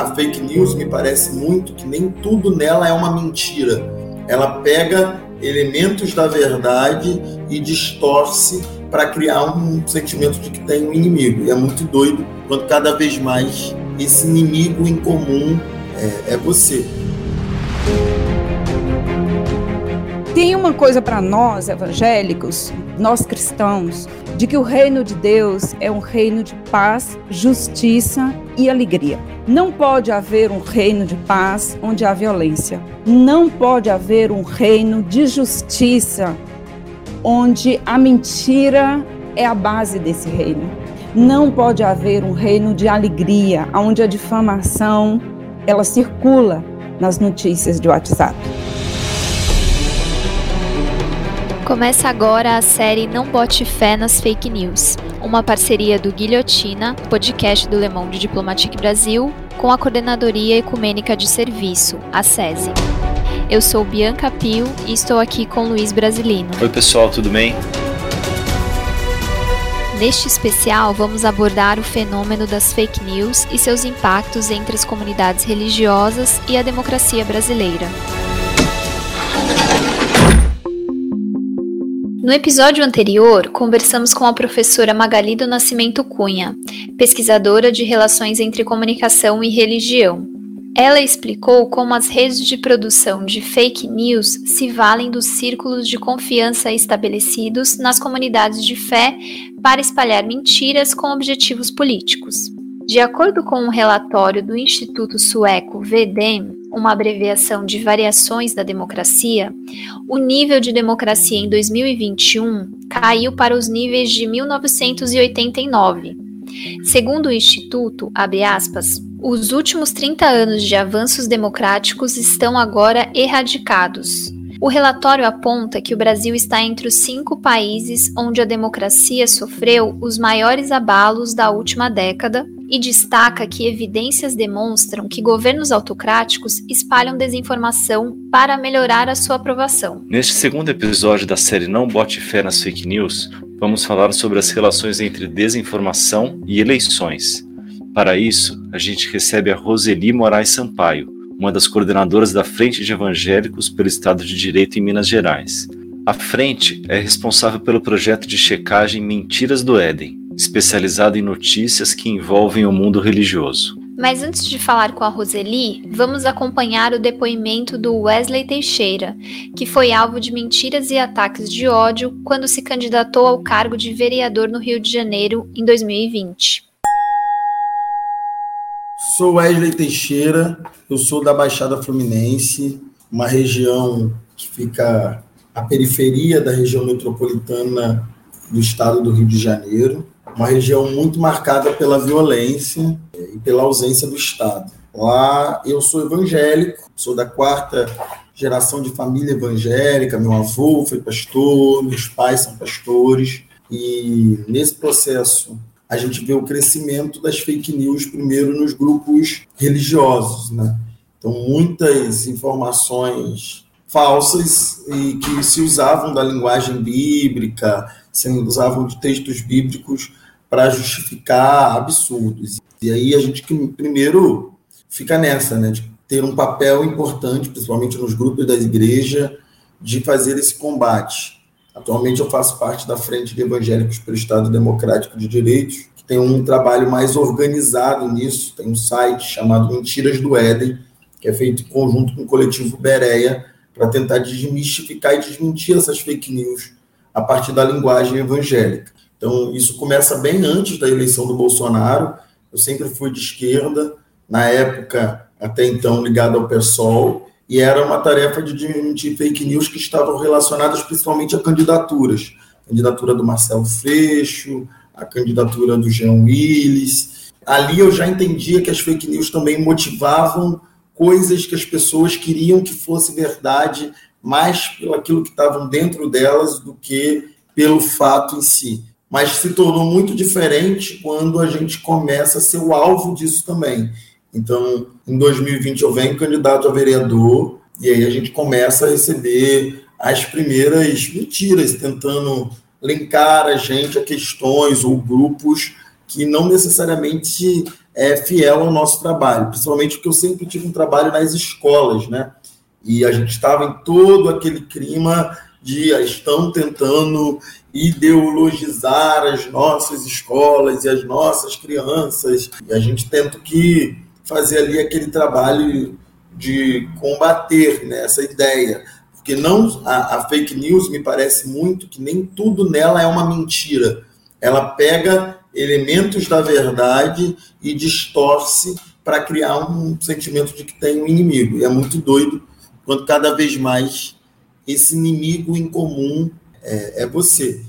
a fake news me parece muito que nem tudo nela é uma mentira. Ela pega elementos da verdade e distorce para criar um sentimento de que tem um inimigo. E é muito doido quando cada vez mais esse inimigo em comum é, é você. Tem uma coisa para nós evangélicos, nós cristãos, de que o reino de Deus é um reino de paz, justiça e alegria. Não pode haver um reino de paz onde há violência. Não pode haver um reino de justiça onde a mentira é a base desse reino. Não pode haver um reino de alegria onde a difamação ela circula nas notícias de WhatsApp. Começa agora a série Não Bote Fé nas Fake News, uma parceria do Guilhotina, podcast do Le Monde Diplomatique Brasil, com a Coordenadoria Ecumênica de Serviço, a SESI. Eu sou Bianca Pio e estou aqui com Luiz Brasilino. Oi, pessoal, tudo bem? Neste especial, vamos abordar o fenômeno das fake news e seus impactos entre as comunidades religiosas e a democracia brasileira. No episódio anterior, conversamos com a professora Magali do Nascimento Cunha, pesquisadora de relações entre comunicação e religião. Ela explicou como as redes de produção de fake news se valem dos círculos de confiança estabelecidos nas comunidades de fé para espalhar mentiras com objetivos políticos. De acordo com um relatório do Instituto Sueco VDEM, uma abreviação de variações da democracia, o nível de democracia em 2021 caiu para os níveis de 1989. Segundo o Instituto, aspas, os últimos 30 anos de avanços democráticos estão agora erradicados. O relatório aponta que o Brasil está entre os cinco países onde a democracia sofreu os maiores abalos da última década e destaca que evidências demonstram que governos autocráticos espalham desinformação para melhorar a sua aprovação. Neste segundo episódio da série Não Bote Fé nas Fake News, vamos falar sobre as relações entre desinformação e eleições. Para isso, a gente recebe a Roseli Moraes Sampaio, uma das coordenadoras da Frente de Evangélicos pelo Estado de Direito em Minas Gerais. A frente é responsável pelo projeto de checagem Mentiras do Éden, especializado em notícias que envolvem o mundo religioso. Mas antes de falar com a Roseli, vamos acompanhar o depoimento do Wesley Teixeira, que foi alvo de mentiras e ataques de ódio quando se candidatou ao cargo de vereador no Rio de Janeiro em 2020. Sou Wesley Teixeira, eu sou da Baixada Fluminense, uma região que fica à periferia da região metropolitana do estado do Rio de Janeiro, uma região muito marcada pela violência e pela ausência do Estado. Lá eu sou evangélico, sou da quarta geração de família evangélica, meu avô foi pastor, meus pais são pastores, e nesse processo a gente vê o crescimento das fake news primeiro nos grupos religiosos, né? Então, muitas informações falsas e que se usavam da linguagem bíblica, se usavam de textos bíblicos para justificar absurdos. E aí a gente primeiro fica nessa, né, de ter um papel importante, principalmente nos grupos da igreja, de fazer esse combate. Atualmente eu faço parte da Frente de Evangélicos pelo Estado Democrático de Direitos, que tem um trabalho mais organizado nisso, tem um site chamado Mentiras do Éden, que é feito em conjunto com o coletivo Bereia, para tentar desmistificar e desmentir essas fake news a partir da linguagem evangélica. Então, isso começa bem antes da eleição do Bolsonaro. Eu sempre fui de esquerda, na época, até então, ligado ao PSOL, e era uma tarefa de desmentir fake news que estavam relacionadas principalmente a candidaturas. A candidatura do Marcelo Freixo, a candidatura do Jean Willis. Ali eu já entendia que as fake news também motivavam coisas que as pessoas queriam que fosse verdade, mais pelo aquilo que estavam dentro delas do que pelo fato em si. Mas se tornou muito diferente quando a gente começa a ser o alvo disso também. Então, em 2020 eu venho candidato a vereador e aí a gente começa a receber as primeiras mentiras, tentando linkar a gente a questões ou grupos que não necessariamente é fiel ao nosso trabalho, principalmente porque eu sempre tive um trabalho nas escolas, né? E a gente estava em todo aquele clima de ah, estão tentando ideologizar as nossas escolas e as nossas crianças. E a gente tenta que fazer ali aquele trabalho de combater né, essa ideia. Porque não a, a fake news me parece muito que nem tudo nela é uma mentira. Ela pega elementos da verdade e distorce para criar um sentimento de que tem um inimigo. E é muito doido quando cada vez mais esse inimigo em comum é, é você.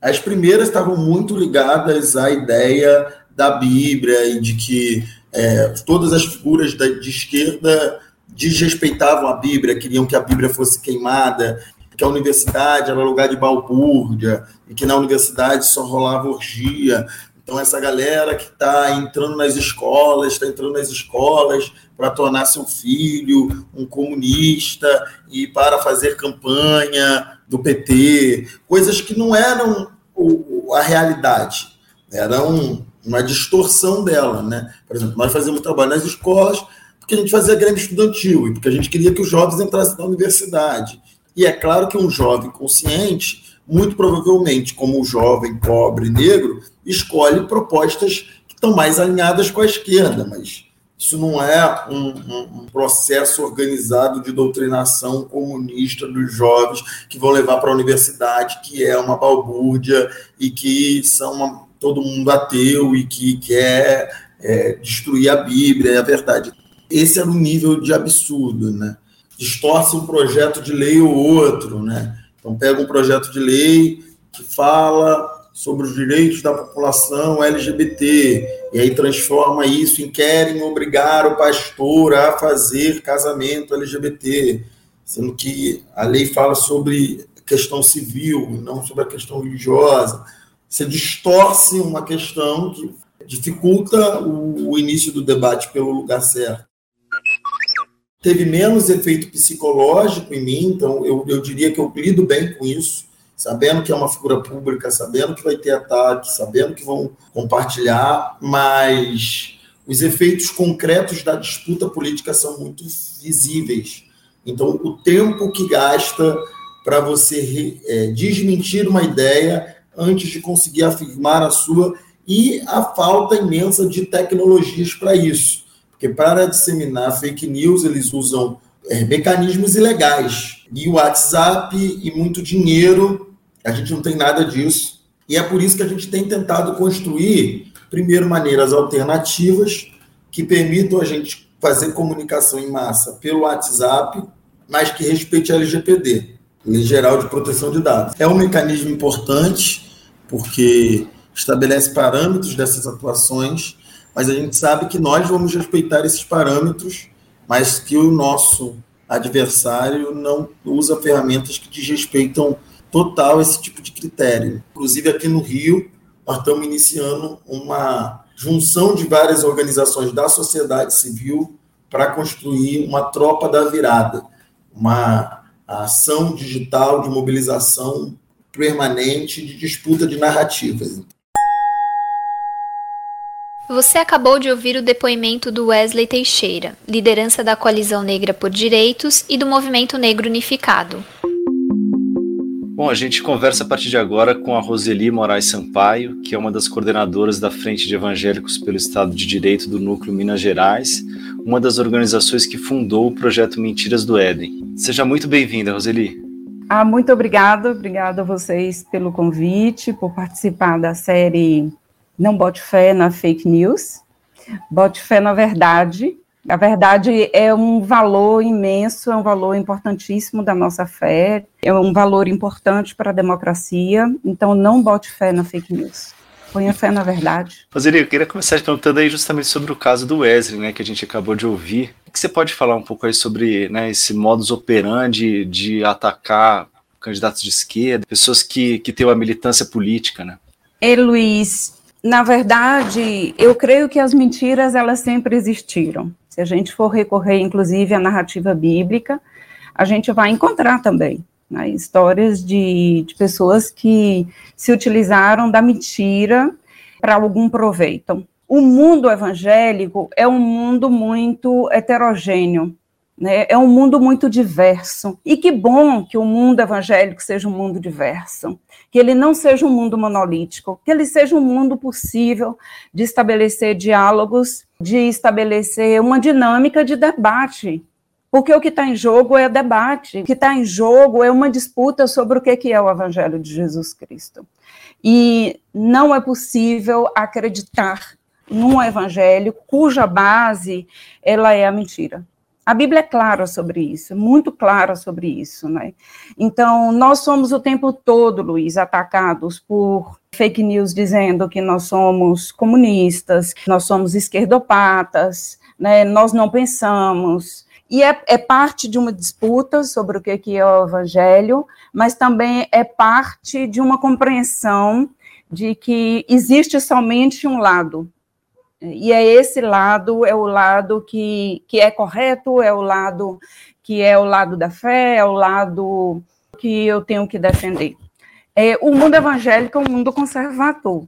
As primeiras estavam muito ligadas à ideia da Bíblia e de que é, todas as figuras da, de esquerda desrespeitavam a Bíblia, queriam que a Bíblia fosse queimada, que a universidade era lugar de balbúrdia e que na universidade só rolava orgia. Então, essa galera que está entrando nas escolas, está entrando nas escolas para tornar seu filho um comunista e para fazer campanha do PT, coisas que não eram a realidade, eram uma distorção dela, né? Por exemplo, nós fazíamos trabalho nas escolas porque a gente fazia grêmio estudantil e porque a gente queria que os jovens entrassem na universidade. E é claro que um jovem consciente, muito provavelmente, como o jovem pobre negro, escolhe propostas que estão mais alinhadas com a esquerda, mas isso não é um, um, um, processo organizado de doutrinação comunista dos jovens que vão levar para a universidade, que é uma balbúrdia e que são uma, todo mundo ateu e que quer é, destruir a Bíblia e a verdade. Esse era o nível de absurdo, né? Distorce um projeto de lei ou outro, né? Então pega um projeto de lei que fala sobre os direitos da população LGBT, e aí transforma isso em querem obrigar o pastor a fazer casamento LGBT, sendo que a lei fala sobre questão civil, não sobre a questão religiosa. Você distorce uma questão que dificulta o, o início do debate pelo lugar certo. Teve menos efeito psicológico em mim, então eu, eu diria que eu lido bem com isso sabendo que é uma figura pública, sabendo que vai ter ataque, sabendo que vão compartilhar, mas os efeitos concretos da disputa política são muito visíveis. Então, o tempo que gasta para você é, desmentir uma ideia antes de conseguir afirmar a sua e a falta imensa de tecnologias para isso. Porque para disseminar fake news, eles usam é, mecanismos ilegais. E o WhatsApp e muito dinheiro a gente não tem nada disso. E é por isso que a gente tem tentado construir, primeiro, maneiras alternativas que permitam a gente fazer comunicação em massa pelo WhatsApp, mas que respeite a LGPD, Lei Geral de Proteção de Dados. É um mecanismo importante, porque estabelece parâmetros dessas atuações, mas a gente sabe que nós vamos respeitar esses parâmetros, mas que o nosso adversário não usa ferramentas que desrespeitam total esse tipo de critério. Inclusive, aqui no Rio, nós estamos iniciando uma junção de várias organizações da sociedade civil para construir uma tropa da virada, uma ação digital de mobilização permanente de disputa de narrativas. Você acabou de ouvir o depoimento do Wesley Teixeira, liderança da Coalizão Negra por Direitos e do Movimento Negro Unificado. Bom, a gente conversa a partir de agora com a Roseli Moraes Sampaio, que é uma das coordenadoras da Frente de Evangélicos pelo Estado de Direito do Núcleo Minas Gerais, uma das organizações que fundou o projeto Mentiras do Éden. Seja muito bem-vinda, Roseli. Ah, muito obrigada, obrigada a vocês pelo convite, por participar da série Não Bote Fé na Fake News, Bote Fé na Verdade, a verdade é um valor imenso, é um valor importantíssimo da nossa fé, é um valor importante para a democracia, então não bote fé na fake news. Ponha fé na verdade. Roseli, eu queria começar te perguntando aí justamente sobre o caso do Wesley, né, que a gente acabou de ouvir. O que você pode falar um pouco aí sobre né, esse modus operandi de atacar candidatos de esquerda, pessoas que, que têm uma militância política, né? E Luiz, na verdade, eu creio que as mentiras elas sempre existiram. Se a gente for recorrer, inclusive, à narrativa bíblica, a gente vai encontrar também né, histórias de, de pessoas que se utilizaram da mentira para algum proveito. o mundo evangélico é um mundo muito heterogêneo, né? é um mundo muito diverso. E que bom que o mundo evangélico seja um mundo diverso, que ele não seja um mundo monolítico, que ele seja um mundo possível de estabelecer diálogos, de estabelecer uma dinâmica de debate. Porque o que está em jogo é debate, o que está em jogo é uma disputa sobre o que é o Evangelho de Jesus Cristo. E não é possível acreditar num evangelho cuja base ela é a mentira. A Bíblia é clara sobre isso, muito clara sobre isso, né? Então, nós somos o tempo todo, Luiz, atacados por fake news dizendo que nós somos comunistas, que nós somos esquerdopatas, né? Nós não pensamos. E é, é parte de uma disputa sobre o que é o evangelho, mas também é parte de uma compreensão de que existe somente um lado, e é esse lado, é o lado que, que é correto, é o lado que é o lado da fé, é o lado que eu tenho que defender. É, o mundo evangélico é um mundo conservador.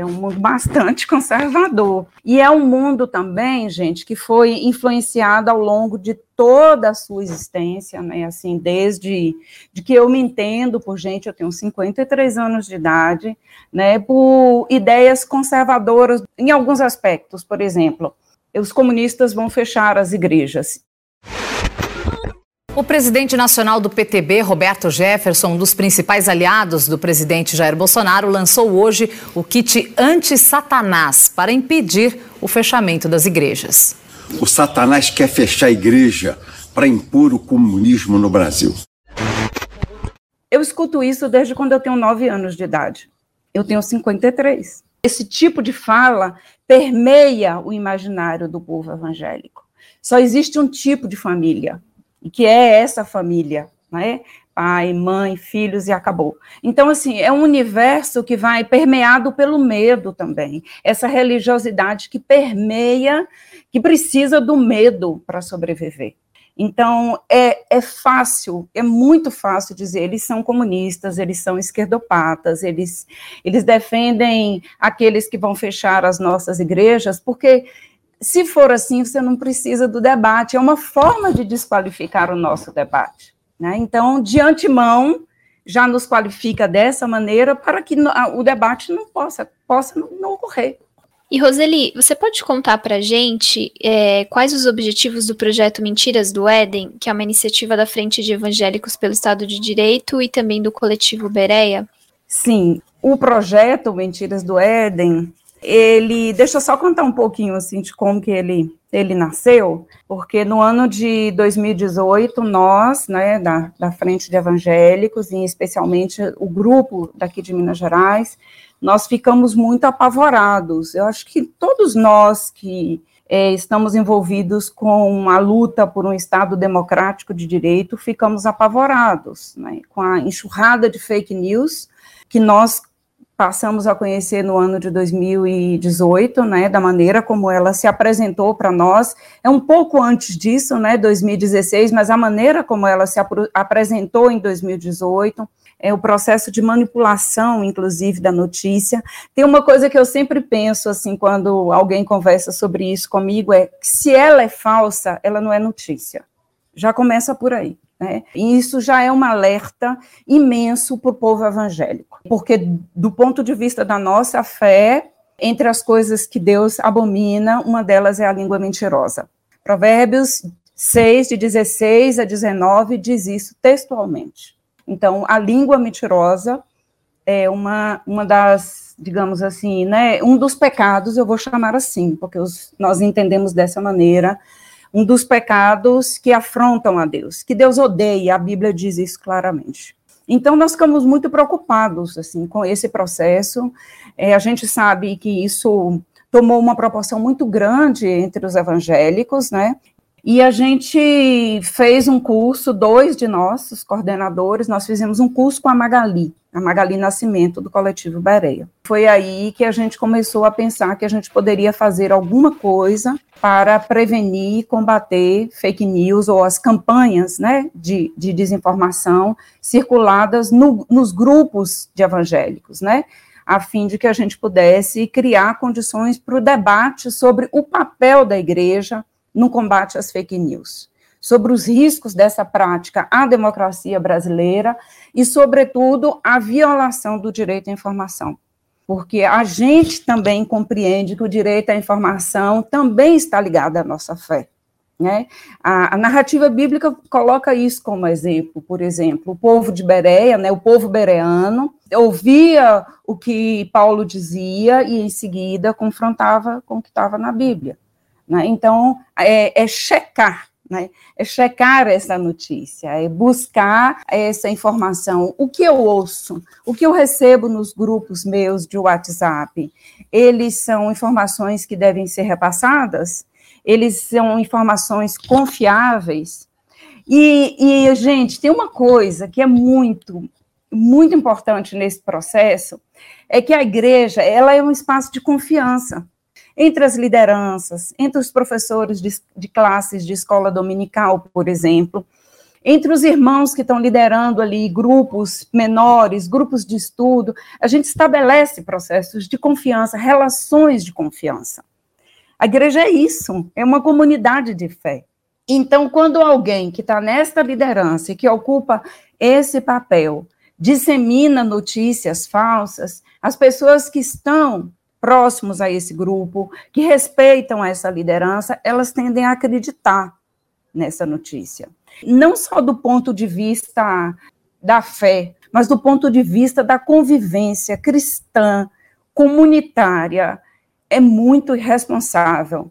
É um mundo bastante conservador. E é um mundo também, gente, que foi influenciado ao longo de toda a sua existência, né? Assim, desde de que eu me entendo por gente, eu tenho 53 anos de idade, né? Por ideias conservadoras em alguns aspectos, por exemplo, os comunistas vão fechar as igrejas. O presidente nacional do PTB, Roberto Jefferson, um dos principais aliados do presidente Jair Bolsonaro, lançou hoje o kit anti-Satanás para impedir o fechamento das igrejas. O Satanás quer fechar a igreja para impor o comunismo no Brasil. Eu escuto isso desde quando eu tenho nove anos de idade. Eu tenho 53. Esse tipo de fala permeia o imaginário do povo evangélico. Só existe um tipo de família, e que é essa família, né? Pai, mãe, filhos e acabou. Então, assim, é um universo que vai permeado pelo medo também. Essa religiosidade que permeia, que precisa do medo para sobreviver. Então, é, é fácil, é muito fácil dizer, eles são comunistas, eles são esquerdopatas, eles, eles defendem aqueles que vão fechar as nossas igrejas, porque se for assim, você não precisa do debate, é uma forma de desqualificar o nosso debate. Né? Então, de antemão, já nos qualifica dessa maneira para que o debate não possa, possa não ocorrer. E Roseli, você pode contar para a gente é, quais os objetivos do projeto Mentiras do Éden, que é uma iniciativa da Frente de Evangélicos pelo Estado de Direito e também do coletivo Bereia? Sim, o projeto Mentiras do Éden ele, deixa eu só contar um pouquinho assim de como que ele ele nasceu, porque no ano de 2018 nós, né, da, da frente de evangélicos e especialmente o grupo daqui de Minas Gerais, nós ficamos muito apavorados. Eu acho que todos nós que é, estamos envolvidos com a luta por um Estado democrático de direito, ficamos apavorados né, com a enxurrada de fake news que nós passamos a conhecer no ano de 2018, né, da maneira como ela se apresentou para nós. É um pouco antes disso, né, 2016, mas a maneira como ela se ap apresentou em 2018, é o processo de manipulação, inclusive, da notícia. Tem uma coisa que eu sempre penso, assim, quando alguém conversa sobre isso comigo, é que se ela é falsa, ela não é notícia. Já começa por aí. Né? E isso já é um alerta imenso para o povo evangélico, porque, do ponto de vista da nossa fé, entre as coisas que Deus abomina, uma delas é a língua mentirosa. Provérbios 6, de 16 a 19, diz isso textualmente. Então, a língua mentirosa é uma, uma das, digamos assim, né, um dos pecados, eu vou chamar assim, porque os, nós entendemos dessa maneira, um dos pecados que afrontam a Deus, que Deus odeia, a Bíblia diz isso claramente. Então, nós ficamos muito preocupados assim, com esse processo. É, a gente sabe que isso tomou uma proporção muito grande entre os evangélicos, né? E a gente fez um curso, dois de nós, os coordenadores, nós fizemos um curso com a Magali, a Magali Nascimento, do coletivo Bereia. Foi aí que a gente começou a pensar que a gente poderia fazer alguma coisa para prevenir e combater fake news ou as campanhas né, de, de desinformação circuladas no, nos grupos de evangélicos, né? a fim de que a gente pudesse criar condições para o debate sobre o papel da igreja no combate às fake news, sobre os riscos dessa prática à democracia brasileira e, sobretudo, a violação do direito à informação. Porque a gente também compreende que o direito à informação também está ligado à nossa fé. Né? A, a, narrativa bíblica coloca isso como exemplo, por exemplo, o povo de Bereia, né, o povo bereano, ouvia o que Paulo dizia e em seguida confrontava com o que estava na Bíblia. Né? Então, é, é checar, né? é checar essa notícia, é buscar essa informação. O que eu ouço, o que eu recebo nos grupos meus de WhatsApp, eles são informações que devem ser repassadas? eles são informações confiáveis. E, e, gente, tem uma coisa que é muito, muito importante nesse processo, é que a igreja, ela é um espaço de confiança entre as lideranças, entre os professores de, de classes de escola dominical, por exemplo, entre os irmãos que estão liderando ali grupos menores, grupos de estudo, a gente estabelece processos de confiança, relações de confiança. A igreja é isso, é uma comunidade de fé. Então, quando alguém que está nesta liderança e que ocupa esse papel dissemina notícias falsas, as pessoas que estão próximos a esse grupo, que respeitam essa liderança, elas tendem a acreditar nessa notícia. Não só do ponto de vista da fé, mas do ponto de vista da convivência cristã, comunitária, é muito irresponsável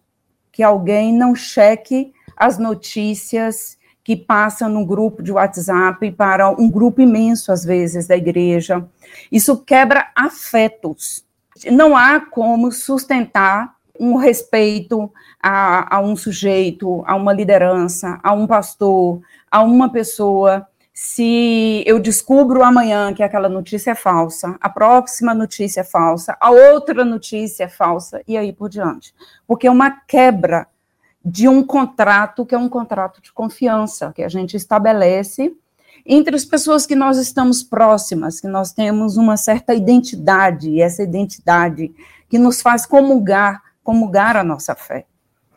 que alguém não cheque as notícias que passam no grupo de WhatsApp para um grupo imenso, às vezes, da igreja. Isso quebra afetos. Não há como sustentar um respeito a, a um sujeito, a uma liderança, a um pastor, a uma pessoa se eu descubro amanhã que aquela notícia é falsa, a próxima notícia é falsa, a outra notícia é falsa, e aí por diante. Porque é uma quebra de um contrato que é um contrato de confiança que a gente estabelece entre as pessoas que nós estamos próximas, que nós temos uma certa identidade, e essa identidade que nos faz comungar, comungar a nossa fé.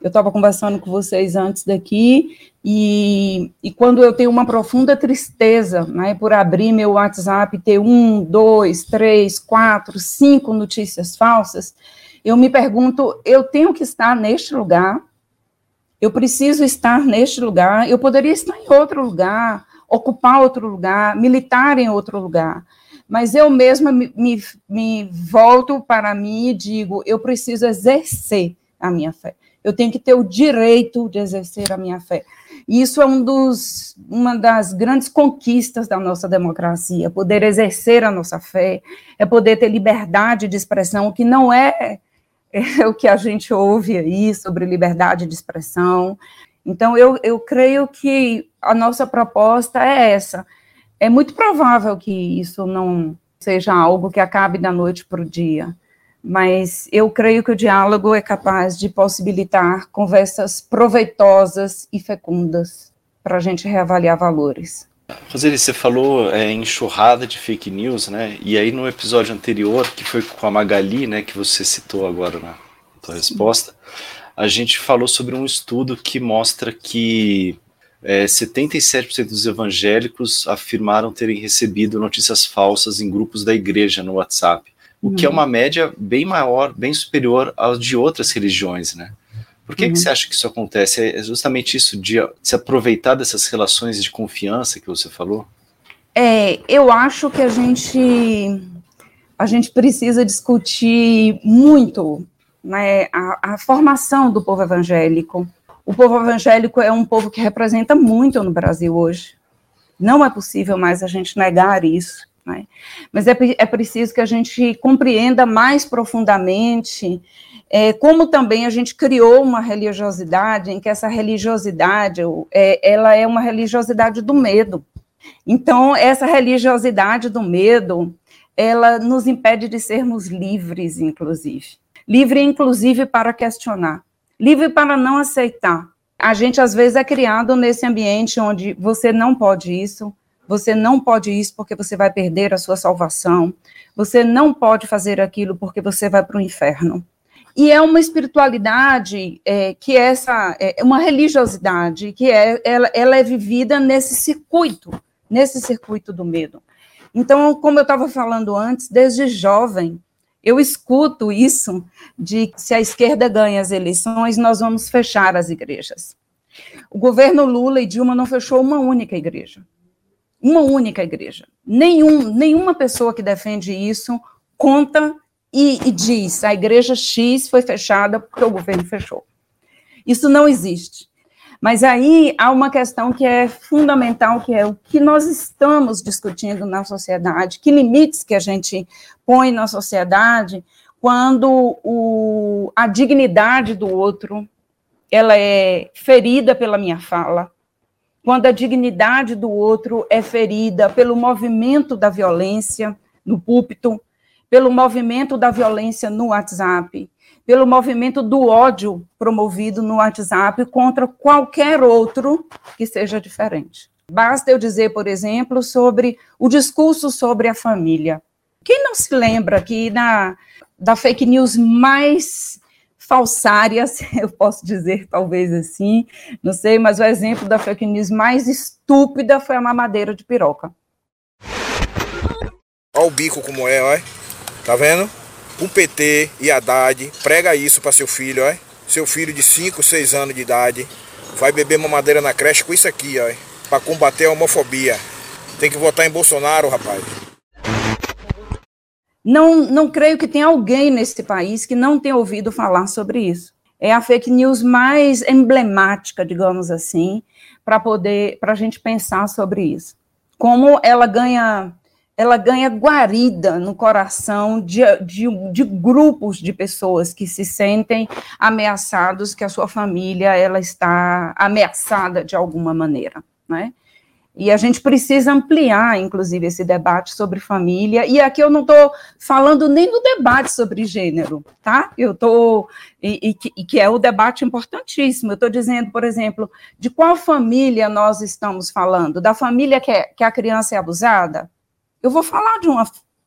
Eu estava conversando com vocês antes daqui, e, e quando eu tenho uma profunda tristeza né, por abrir meu WhatsApp e ter um, dois, três, quatro, cinco notícias falsas, eu me pergunto: eu tenho que estar neste lugar? Eu preciso estar neste lugar? Eu poderia estar em outro lugar, ocupar outro lugar, militar em outro lugar. Mas eu mesma me, me, me volto para mim e digo: eu preciso exercer a minha fé eu tenho que ter o direito de exercer a minha fé. Isso é um dos, uma das grandes conquistas da nossa democracia, poder exercer a nossa fé, é poder ter liberdade de expressão, que não é, é o que a gente ouve aí sobre liberdade de expressão. Então, eu, eu creio que a nossa proposta é essa. É muito provável que isso não seja algo que acabe da noite para o dia mas eu creio que o diálogo é capaz de possibilitar conversas proveitosas e fecundas para a gente reavaliar valores. Roseli, você falou é, enxurrada de fake news, né? E aí no episódio anterior, que foi com a Magali, né, que você citou agora na sua resposta, a gente falou sobre um estudo que mostra que é, 77% dos evangélicos afirmaram terem recebido notícias falsas em grupos da igreja no WhatsApp o que é uhum. uma média bem maior, bem superior ao de outras religiões, né? Por que, uhum. que você acha que isso acontece? É justamente isso de se aproveitar dessas relações de confiança que você falou? É, eu acho que a gente a gente precisa discutir muito né, a, a formação do povo evangélico. O povo evangélico é um povo que representa muito no Brasil hoje. Não é possível mais a gente negar isso. Né? Mas é, é preciso que a gente compreenda mais profundamente é, como também a gente criou uma religiosidade em que essa religiosidade é, ela é uma religiosidade do medo. Então, essa religiosidade do medo, ela nos impede de sermos livres, inclusive. Livre, inclusive, para questionar. Livre para não aceitar. A gente, às vezes, é criado nesse ambiente onde você não pode isso, você não pode isso porque você vai perder a sua salvação, você não pode fazer aquilo porque você vai para o inferno. E é uma espiritualidade é, que é essa, é uma religiosidade que é, ela, ela é vivida nesse circuito, nesse circuito do medo. Então, como eu estava falando antes, desde jovem, eu escuto isso de que se a esquerda ganha as eleições, nós vamos fechar as igrejas. O governo Lula e Dilma não fechou uma única igreja uma única igreja. Nenhum, nenhuma pessoa que defende isso conta e, e diz a igreja X foi fechada porque o governo fechou. Isso não existe. Mas aí há uma questão que é fundamental, que é o que nós estamos discutindo na sociedade, que limites que a gente põe na sociedade quando o, a dignidade do outro ela é ferida pela minha fala, quando a dignidade do outro é ferida pelo movimento da violência no púlpito, pelo movimento da violência no WhatsApp, pelo movimento do ódio promovido no WhatsApp contra qualquer outro que seja diferente. Basta eu dizer, por exemplo, sobre o discurso sobre a família. Quem não se lembra que na da fake news mais falsárias, eu posso dizer talvez assim, não sei, mas o exemplo da fake news mais estúpida foi a mamadeira de piroca. Olha o bico como é, olha. Tá vendo? O PT e Haddad prega isso para seu filho, olha. Seu filho de 5, 6 anos de idade vai beber mamadeira na creche com isso aqui, olha. Para combater a homofobia. Tem que votar em Bolsonaro, rapaz. Não, não creio que tenha alguém nesse país que não tenha ouvido falar sobre isso. É a fake news mais emblemática, digamos assim, para poder, para a gente pensar sobre isso. Como ela ganha, ela ganha guarida no coração de, de, de grupos de pessoas que se sentem ameaçados, que a sua família ela está ameaçada de alguma maneira, né? E a gente precisa ampliar, inclusive, esse debate sobre família. E aqui eu não estou falando nem no debate sobre gênero, tá? Eu estou. E, e, que é o debate importantíssimo. Eu estou dizendo, por exemplo, de qual família nós estamos falando? Da família que, é, que a criança é abusada? Eu vou falar de uma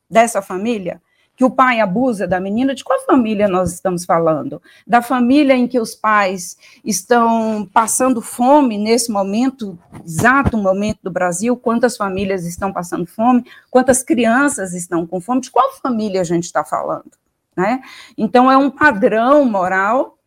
dessa família que o pai abusa da menina, de qual família nós estamos falando? Da família em que os pais estão passando fome nesse momento, exato momento do Brasil, quantas famílias estão passando fome, quantas crianças estão com fome, de qual família a gente está falando? Né? Então, é um padrão moral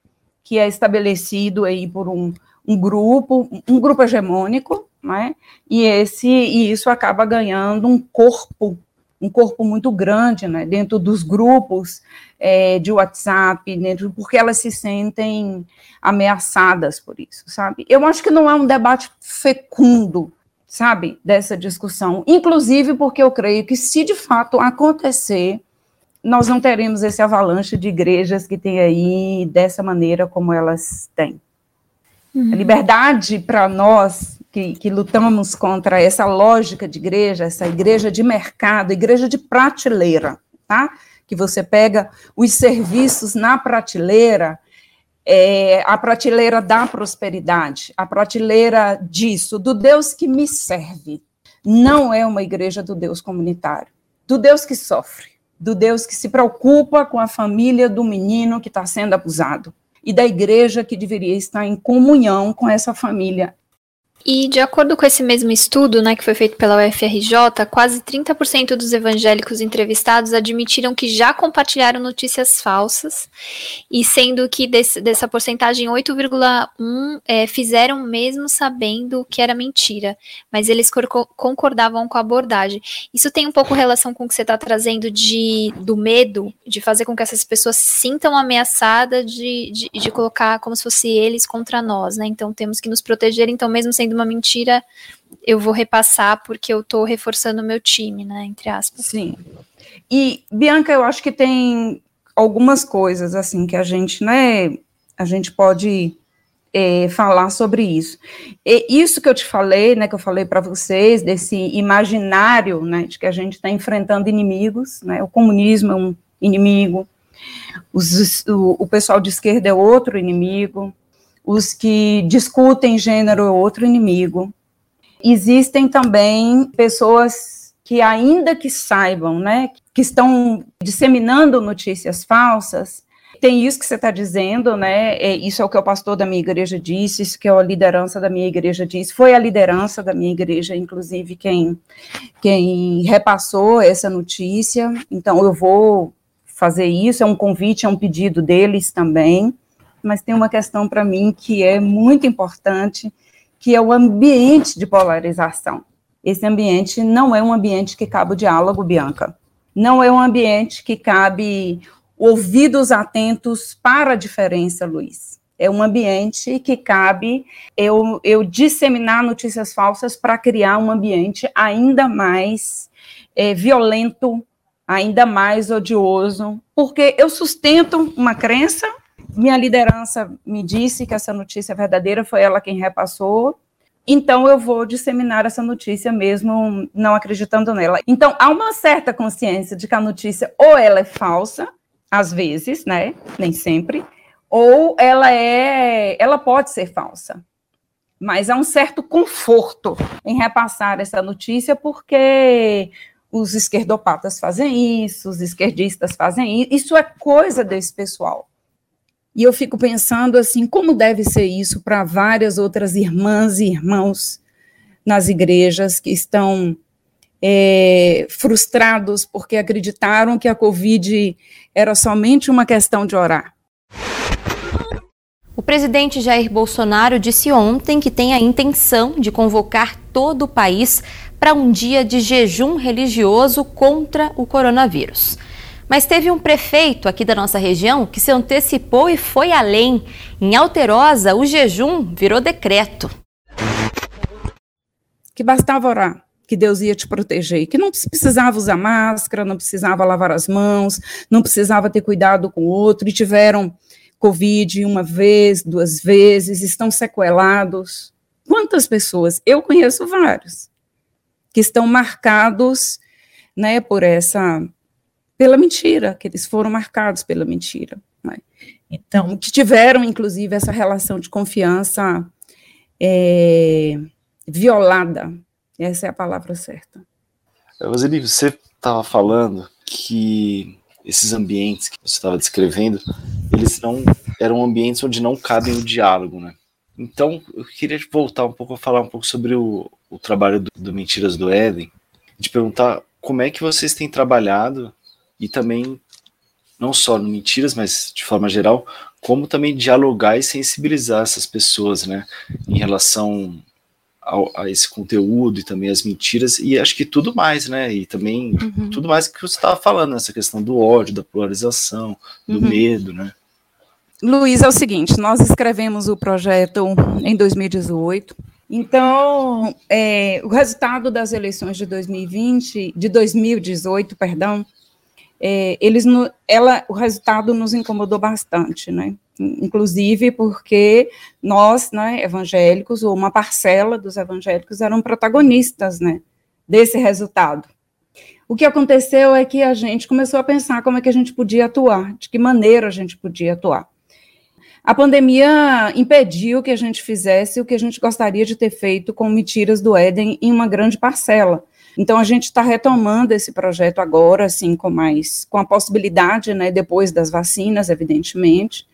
que é estabelecido aí por um, um grupo, um grupo hegemônico, né? e, esse, e isso acaba ganhando um corpo um corpo muito grande, né, dentro dos grupos é, de WhatsApp, dentro, porque elas se sentem ameaçadas por isso, sabe? Eu acho que não é um debate fecundo, sabe, dessa discussão, inclusive porque eu creio que se de fato acontecer, nós não teremos esse avalanche de igrejas que tem aí dessa maneira como elas têm. Uhum. A liberdade para nós que, que, lutamos contra essa lógica de igreja, essa igreja de mercado, igreja de prateleira, tá? Que você pega os serviços na prateleira, é, a prateleira da prosperidade, a prateleira disso, do Deus que me serve. Não é uma igreja do Deus comunitário, do Deus que sofre, do Deus que se preocupa com a família do menino que está sendo abusado e da igreja que deveria estar em comunhão com essa família e de acordo com esse mesmo estudo, né, que foi feito pela UFRJ, quase 30% dos evangélicos entrevistados admitiram que já compartilharam notícias falsas, e sendo que desse, dessa porcentagem, 8,1% é, fizeram mesmo sabendo que era mentira, mas eles concordavam com a abordagem. Isso tem um pouco relação com o que você está trazendo de, do medo, de fazer com que essas pessoas se sintam ameaçadas de, de, de colocar como se fosse eles contra nós, né? Então temos que nos proteger, então mesmo sendo uma mentira, eu vou repassar porque eu estou reforçando o meu time, né? Entre aspas. Sim. E, Bianca, eu acho que tem algumas coisas, assim, que a gente, né, a gente pode é, falar sobre isso. E isso que eu te falei, né, que eu falei para vocês, desse imaginário, né, de que a gente está enfrentando inimigos, né, o comunismo é um inimigo, os, o, o pessoal de esquerda é outro inimigo, os que discutem gênero é outro inimigo. Existem também pessoas que, ainda que saibam, né, que estão disseminando notícias falsas, tem isso que você está dizendo, né? É, isso é o que o pastor da minha igreja disse, isso que a liderança da minha igreja disse. Foi a liderança da minha igreja, inclusive, quem, quem repassou essa notícia. Então, eu vou fazer isso, é um convite, é um pedido deles também. Mas tem uma questão para mim que é muito importante, que é o ambiente de polarização. Esse ambiente não é um ambiente que cabe o diálogo, Bianca. Não é um ambiente que cabe ouvidos atentos para a diferença, Luiz. É um ambiente que cabe eu, eu disseminar notícias falsas para criar um ambiente ainda mais é, violento, ainda mais odioso, porque eu sustento uma crença. Minha liderança me disse que essa notícia é verdadeira, foi ela quem repassou, então eu vou disseminar essa notícia mesmo não acreditando nela. Então há uma certa consciência de que a notícia ou ela é falsa, às vezes, né? Nem sempre, ou ela é, ela pode ser falsa. Mas há um certo conforto em repassar essa notícia porque os esquerdopatas fazem isso, os esquerdistas fazem isso, isso é coisa desse pessoal. E eu fico pensando assim, como deve ser isso para várias outras irmãs e irmãos nas igrejas que estão é, frustrados porque acreditaram que a Covid era somente uma questão de orar. O presidente Jair Bolsonaro disse ontem que tem a intenção de convocar todo o país para um dia de jejum religioso contra o coronavírus. Mas teve um prefeito aqui da nossa região que se antecipou e foi além. Em Alterosa, o jejum virou decreto. Que bastava orar, que Deus ia te proteger, que não precisava usar máscara, não precisava lavar as mãos, não precisava ter cuidado com o outro, e tiveram Covid uma vez, duas vezes, estão sequelados. Quantas pessoas? Eu conheço vários que estão marcados, né, por essa pela mentira, que eles foram marcados pela mentira. Né? Então, que tiveram, inclusive, essa relação de confiança é, violada, essa é a palavra certa. Roseli, você estava falando que esses ambientes que você estava descrevendo, eles não eram ambientes onde não cabem o diálogo, né? Então, eu queria voltar um pouco a falar um pouco sobre o, o trabalho do, do Mentiras do Éden, de perguntar como é que vocês têm trabalhado e também não só no mentiras, mas de forma geral, como também dialogar e sensibilizar essas pessoas, né, em relação ao, a esse conteúdo e também as mentiras e acho que tudo mais, né, e também uhum. tudo mais que você estava falando, essa questão do ódio, da polarização, do uhum. medo, né. Luiz, é o seguinte, nós escrevemos o projeto em 2018, então, é, o resultado das eleições de 2020, de 2018, perdão, é, eles no, ela, o resultado nos incomodou bastante, né? Inclusive porque nós, né, evangélicos, ou uma parcela dos evangélicos, eram protagonistas, né, desse resultado. O que aconteceu é que a gente começou a pensar como é que a gente podia atuar, de que maneira a gente podia atuar. A pandemia impediu que a gente fizesse o que a gente gostaria de ter feito com Mentiras do Éden em uma grande parcela, então a gente está retomando esse projeto agora, assim, com mais, com a possibilidade, né, depois das vacinas, evidentemente,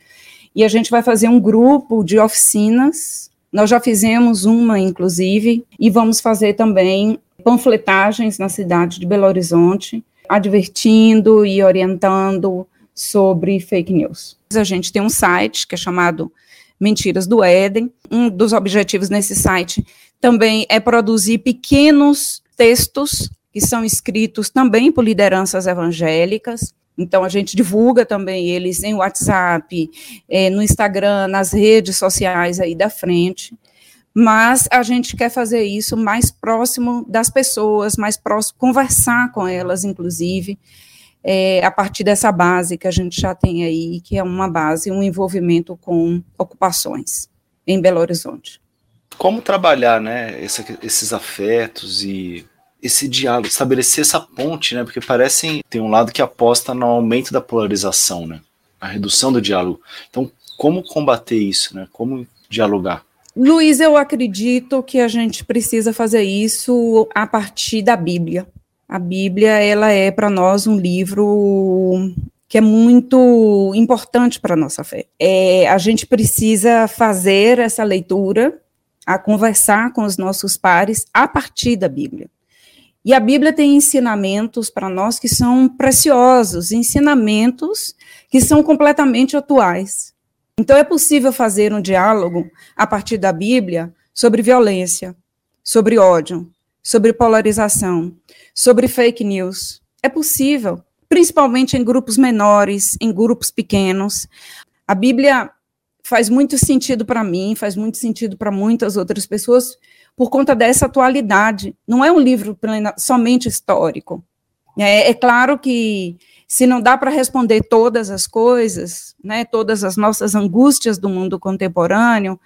e a gente vai fazer um grupo de oficinas. Nós já fizemos uma, inclusive, e vamos fazer também panfletagens na cidade de Belo Horizonte, advertindo e orientando sobre fake news. A gente tem um site que é chamado Mentiras do Éden. Um dos objetivos nesse site também é produzir pequenos textos que são escritos também por lideranças evangélicas. Então, a gente divulga também eles em WhatsApp, é, no Instagram, nas redes sociais aí da frente. Mas a gente quer fazer isso mais próximo das pessoas, mais próximo, conversar com elas, inclusive, é, a partir dessa base que a gente já tem aí, que é uma base, um envolvimento com ocupações em Belo Horizonte. Como trabalhar, né, esse, esses afetos e esse diálogo, estabelecer essa ponte, né? Porque parece tem um lado que aposta no aumento da polarização, né? A redução do diálogo. Então, como combater isso, né? Como dialogar? Luiz, eu acredito que a gente precisa fazer isso a partir da Bíblia. A Bíblia, ela é para nós um livro que é muito importante para a nossa fé. É, a gente precisa fazer essa leitura, a conversar com os nossos pares a partir da Bíblia. E a Bíblia tem ensinamentos para nós que são preciosos, ensinamentos que são completamente atuais. Então é possível fazer um diálogo a partir da Bíblia sobre violência, sobre ódio, sobre polarização, sobre fake news. É possível, principalmente em grupos menores, em grupos pequenos. A Bíblia faz muito sentido para mim, faz muito sentido para muitas outras pessoas, por conta dessa atualidade. Não é um livro plena, somente histórico. É, é, claro que se não dá para responder todas as coisas, né, todas as nossas angústias do mundo contemporâneo,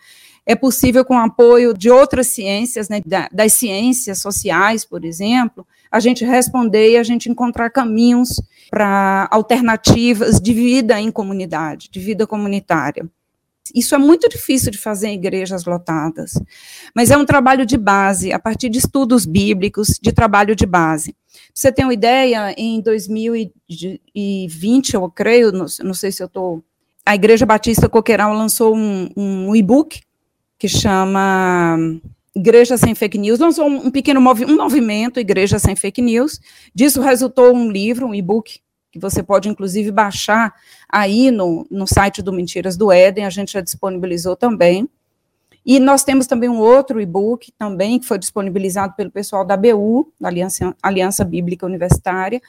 é possível com o apoio de outras ciências, né, das ciências sociais, por exemplo, a gente responder e a gente encontrar caminhos para alternativas de vida em comunidade, de vida comunitária. Isso é muito difícil de fazer em igrejas lotadas, mas é um trabalho de base, a partir de estudos bíblicos, de trabalho de base. você tem uma ideia, em 2020, eu creio, não, não sei se eu estou. A Igreja Batista Coqueiral lançou um, um e-book que chama Igreja Sem Fake News, lançou um pequeno movi um movimento, Igreja Sem Fake News. Disso resultou um livro, um e-book que você pode inclusive baixar aí no, no site do Mentiras do Éden, a gente já disponibilizou também. E nós temos também um outro e-book também, que foi disponibilizado pelo pessoal da BU, da Aliança, Aliança Bíblica Universitária,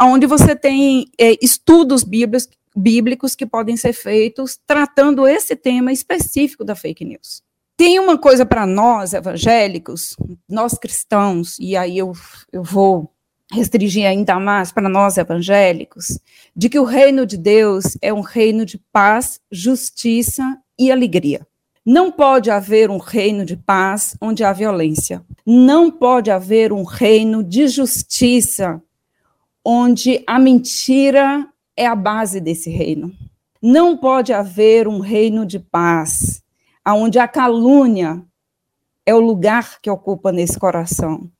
onde você tem é, estudos bíblicos, bíblicos que podem ser feitos tratando esse tema específico da fake news. Tem uma coisa para nós evangélicos, nós cristãos, e aí eu, eu vou restringir ainda mais para nós evangélicos, de que o reino de Deus é um reino de paz, justiça e alegria. Não pode haver um reino de paz onde há violência. Não pode haver um reino de justiça onde a mentira é a base desse reino. Não pode haver um reino de paz onde a calúnia é o lugar que ocupa nesse coração.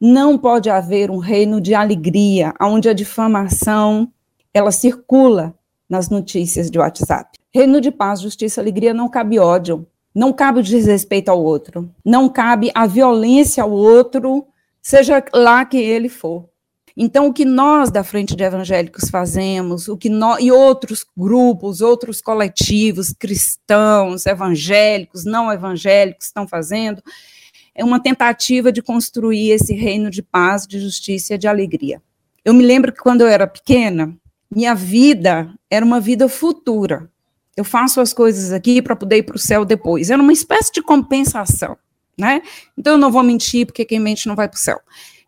Não pode haver um reino de alegria, onde a difamação ela circula nas notícias de WhatsApp. Reino de paz, justiça, alegria não cabe ódio, não cabe o desrespeito ao outro, não cabe a violência ao outro, seja lá que ele for. Então, o que nós da Frente de Evangélicos fazemos, o que nós, e outros grupos, outros coletivos cristãos, evangélicos, não evangélicos estão fazendo, é uma tentativa de construir esse reino de paz, de justiça e de alegria. Eu me lembro que quando eu era pequena, minha vida era uma vida futura. Eu faço as coisas aqui para poder ir para o céu depois. Era uma espécie de compensação, né? Então eu não vou mentir porque quem mente não vai para o céu.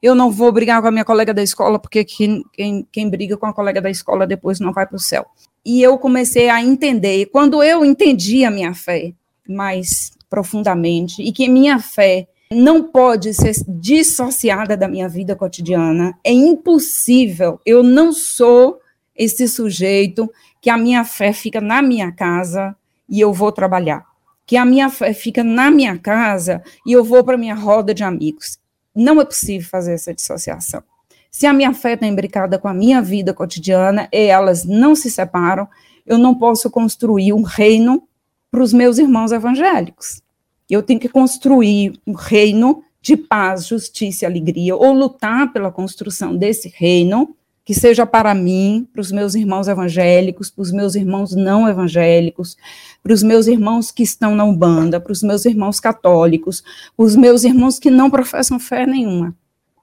Eu não vou brigar com a minha colega da escola porque quem, quem, quem briga com a colega da escola depois não vai para o céu. E eu comecei a entender. Quando eu entendi a minha fé mais profundamente e que minha fé não pode ser dissociada da minha vida cotidiana. É impossível. Eu não sou esse sujeito que a minha fé fica na minha casa e eu vou trabalhar. Que a minha fé fica na minha casa e eu vou para minha roda de amigos. Não é possível fazer essa dissociação. Se a minha fé está imbricada com a minha vida cotidiana e elas não se separam, eu não posso construir um reino para os meus irmãos evangélicos. Eu tenho que construir um reino de paz, justiça e alegria, ou lutar pela construção desse reino, que seja para mim, para os meus irmãos evangélicos, para os meus irmãos não evangélicos, para os meus irmãos que estão na Umbanda, para os meus irmãos católicos, para os meus irmãos que não professam fé nenhuma.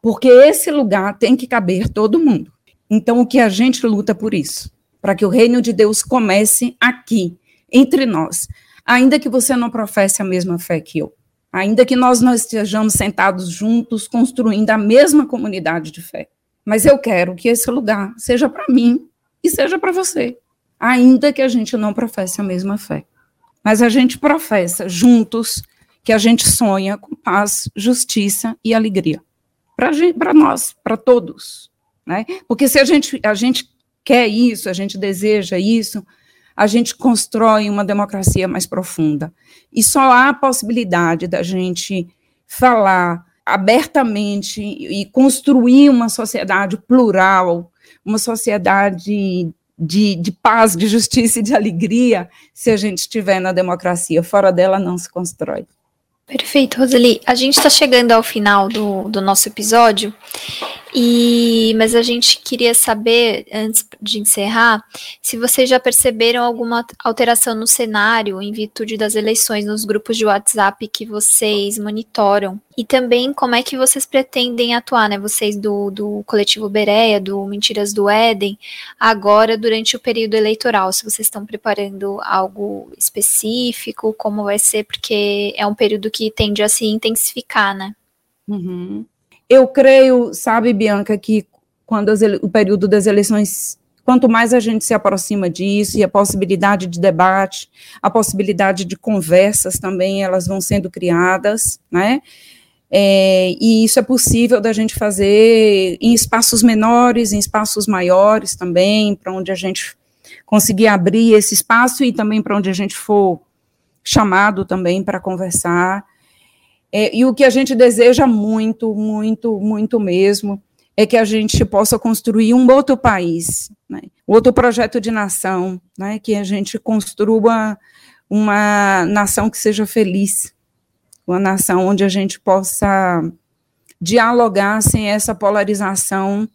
Porque esse lugar tem que caber todo mundo. Então, o que a gente luta por isso? Para que o reino de Deus comece aqui, entre nós ainda que você não professe a mesma fé que eu, ainda que nós não estejamos sentados juntos construindo a mesma comunidade de fé. Mas eu quero que esse lugar seja para mim e seja para você, ainda que a gente não professe a mesma fé. Mas a gente professa juntos que a gente sonha com paz, justiça e alegria. Para nós, para todos. Né? Porque se a gente, a gente quer isso, a gente deseja isso, a gente constrói uma democracia mais profunda. E só há possibilidade da gente falar abertamente e construir uma sociedade plural, uma sociedade de, de, paz, de justiça e de alegria se a gente estiver na democracia. Fora dela não se constrói. Perfeito, Roseli. A gente está chegando ao final do, do nosso episódio, e mas a gente queria saber, antes de encerrar, se vocês já perceberam alguma alteração no cenário em virtude das eleições nos grupos de WhatsApp que vocês monitoram. E também como é que vocês pretendem atuar, né? Vocês do, do coletivo Bereia, do Mentiras do Éden, agora durante o período eleitoral. Se vocês estão preparando algo específico, como vai ser, porque é um período que tende a se intensificar, né? Uhum. Eu creio, sabe, Bianca, que quando as, o período das eleições quanto mais a gente se aproxima disso e a possibilidade de debate, a possibilidade de conversas também, elas vão sendo criadas, né? É, e isso é possível da gente fazer em espaços menores, em espaços maiores também, para onde a gente conseguir abrir esse espaço e também para onde a gente for chamado também para conversar. É, e o que a gente deseja muito, muito, muito mesmo, é que a gente possa construir um outro país, né? outro projeto de nação, né? que a gente construa uma nação que seja feliz, uma nação onde a gente possa dialogar sem essa polarização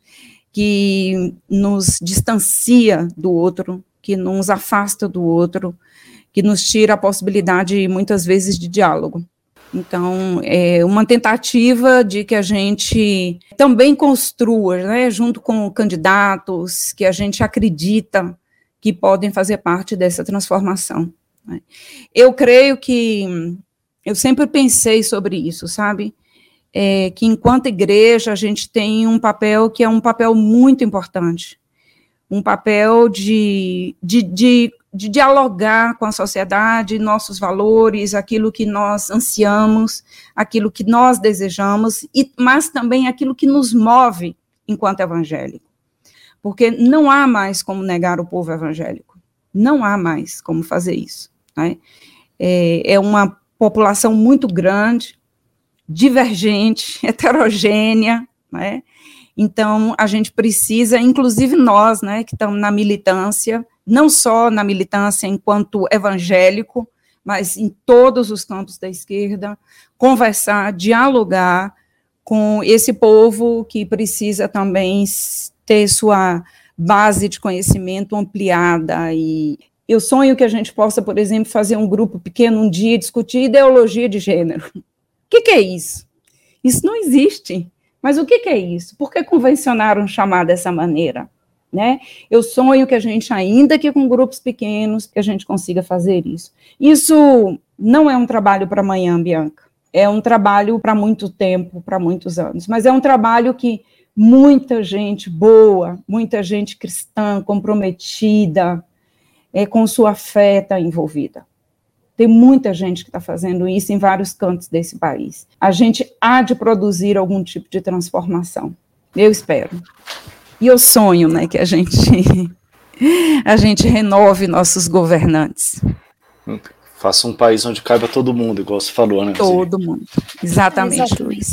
que nos distancia do outro, que nos afasta do outro, que nos tira a possibilidade, muitas vezes, de diálogo. Então, é uma tentativa de que a gente também construa, né, junto com candidatos que a gente acredita que podem fazer parte dessa transformação. Né. Eu creio que eu sempre pensei sobre isso, sabe? É, que enquanto igreja a gente tem um papel que é um papel muito importante, um papel de, de, de, de dialogar com a sociedade, nossos valores, aquilo que nós ansiamos, aquilo que nós desejamos, e, mas também aquilo que nos move enquanto evangélico. Porque não há mais como negar o povo evangélico, não há mais como fazer isso. Né? É, é uma população muito grande, divergente, heterogênea, né? Então, a gente precisa, inclusive nós, né, que estamos na militância, não só na militância enquanto evangélico, mas em todos os campos da esquerda, conversar, dialogar com esse povo que precisa também ter sua base de conhecimento ampliada e eu sonho que a gente possa, por exemplo, fazer um grupo pequeno um dia discutir ideologia de gênero. O que, que é isso? Isso não existe. Mas o que, que é isso? Por que convencionaram chamar dessa maneira? Né? Eu sonho que a gente, ainda que com grupos pequenos, que a gente consiga fazer isso. Isso não é um trabalho para amanhã, Bianca. É um trabalho para muito tempo, para muitos anos. Mas é um trabalho que muita gente boa, muita gente cristã, comprometida, é, com sua fé está envolvida. Tem muita gente que está fazendo isso em vários cantos desse país. A gente há de produzir algum tipo de transformação. Eu espero. E eu sonho, né, que a gente a gente renove nossos governantes. Faça um país onde caiba todo mundo, igual você falou, né? Todo mundo. Exatamente, Exatamente. Luiz.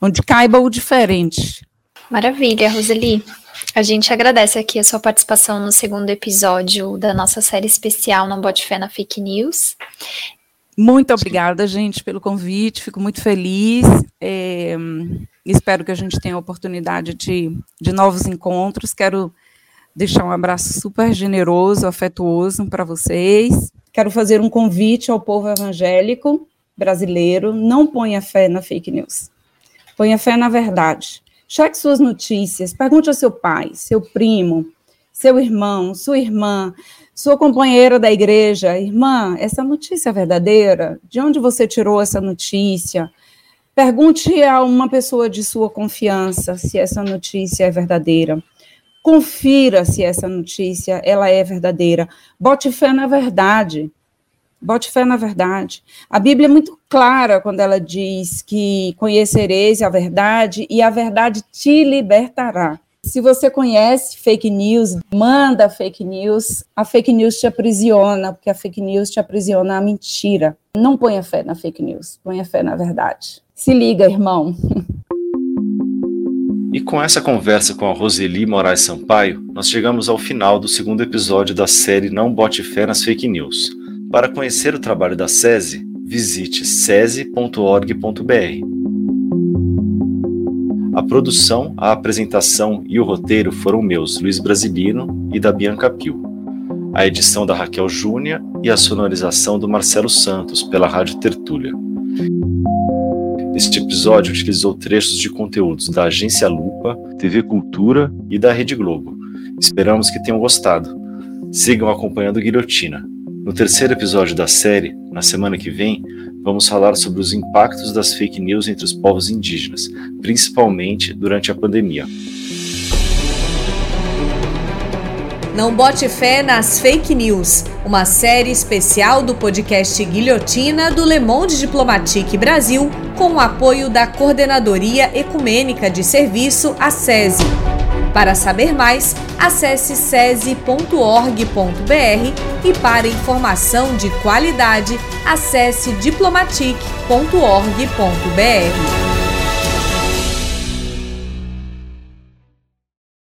Onde caiba o diferente. Maravilha, Roseli. A gente agradece aqui a sua participação no segundo episódio da nossa série especial Não Bote Fé na Fake News. Muito obrigada, gente, pelo convite. Fico muito feliz. É, espero que a gente tenha a oportunidade de, de novos encontros. Quero deixar um abraço super generoso, afetuoso para vocês. Quero fazer um convite ao povo evangélico brasileiro: não ponha fé na fake news. Ponha fé na verdade. Cheque suas notícias, pergunte ao seu pai, seu primo, seu irmão, sua irmã, sua companheira da igreja, irmã, essa notícia é verdadeira? De onde você tirou essa notícia? Pergunte a uma pessoa de sua confiança se essa notícia é verdadeira. Confira se essa notícia ela é verdadeira. Bote fé na verdade. Bote fé na verdade. A Bíblia é muito clara quando ela diz que conhecereis a verdade e a verdade te libertará. Se você conhece fake news, manda fake news. A fake news te aprisiona, porque a fake news te aprisiona a mentira. Não ponha fé na fake news, ponha fé na verdade. Se liga, irmão. E com essa conversa com a Roseli Moraes Sampaio, nós chegamos ao final do segundo episódio da série Não Bote Fé nas Fake News. Para conhecer o trabalho da SESI, visite sesi.org.br. A produção, a apresentação e o roteiro foram meus, Luiz Brasilino e da Bianca Pio. A edição da Raquel Júnia e a sonorização do Marcelo Santos pela Rádio Tertúlia. Este episódio utilizou trechos de conteúdos da Agência Lupa, TV Cultura e da Rede Globo. Esperamos que tenham gostado. Sigam acompanhando Guilhotina. No terceiro episódio da série, na semana que vem, vamos falar sobre os impactos das fake news entre os povos indígenas, principalmente durante a pandemia. Não bote fé nas fake news, uma série especial do podcast Guilhotina do Le Monde Diplomatique Brasil, com o apoio da Coordenadoria Ecumênica de Serviço, a SESI. Para saber mais, acesse sese.org.br e para informação de qualidade, acesse diplomatic.org.br.